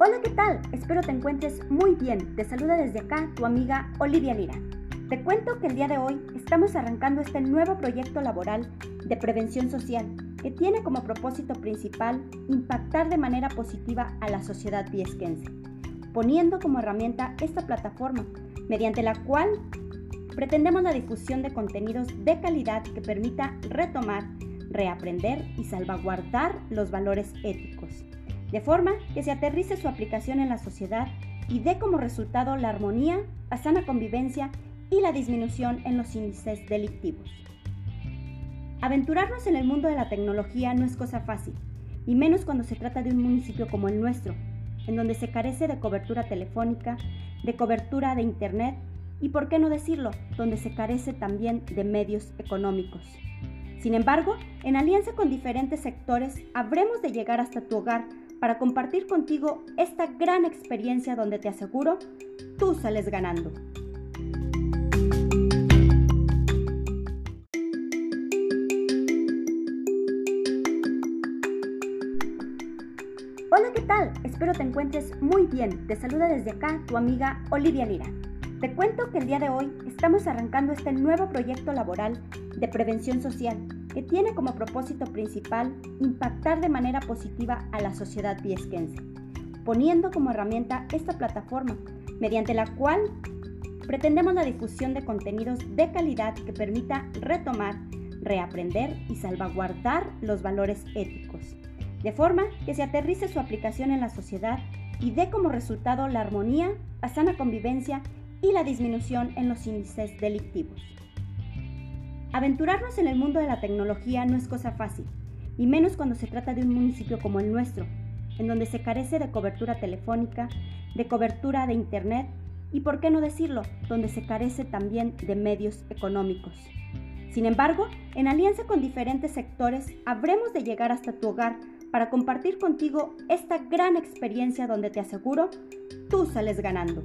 Hola, ¿qué tal? Espero te encuentres muy bien. Te saluda desde acá tu amiga Olivia Lira. Te cuento que el día de hoy estamos arrancando este nuevo proyecto laboral de prevención social que tiene como propósito principal impactar de manera positiva a la sociedad viesquense, poniendo como herramienta esta plataforma mediante la cual pretendemos la difusión de contenidos de calidad que permita retomar, reaprender y salvaguardar los valores éticos de forma que se aterrice su aplicación en la sociedad y dé como resultado la armonía, la sana convivencia y la disminución en los índices delictivos. Aventurarnos en el mundo de la tecnología no es cosa fácil, y menos cuando se trata de un municipio como el nuestro, en donde se carece de cobertura telefónica, de cobertura de Internet y, por qué no decirlo, donde se carece también de medios económicos. Sin embargo, en alianza con diferentes sectores, habremos de llegar hasta tu hogar para compartir contigo esta gran experiencia donde te aseguro, tú sales ganando. Hola, ¿qué tal? Espero te encuentres muy bien. Te saluda desde acá tu amiga Olivia Lira. Te cuento que el día de hoy estamos arrancando este nuevo proyecto laboral de prevención social que tiene como propósito principal impactar de manera positiva a la sociedad viesquense, poniendo como herramienta esta plataforma, mediante la cual pretendemos la difusión de contenidos de calidad que permita retomar, reaprender y salvaguardar los valores éticos, de forma que se aterrice su aplicación en la sociedad y dé como resultado la armonía, la sana convivencia y la disminución en los índices delictivos. Aventurarnos en el mundo de la tecnología no es cosa fácil, y menos cuando se trata de un municipio como el nuestro, en donde se carece de cobertura telefónica, de cobertura de Internet y, por qué no decirlo, donde se carece también de medios económicos. Sin embargo, en alianza con diferentes sectores, habremos de llegar hasta tu hogar para compartir contigo esta gran experiencia donde te aseguro, tú sales ganando.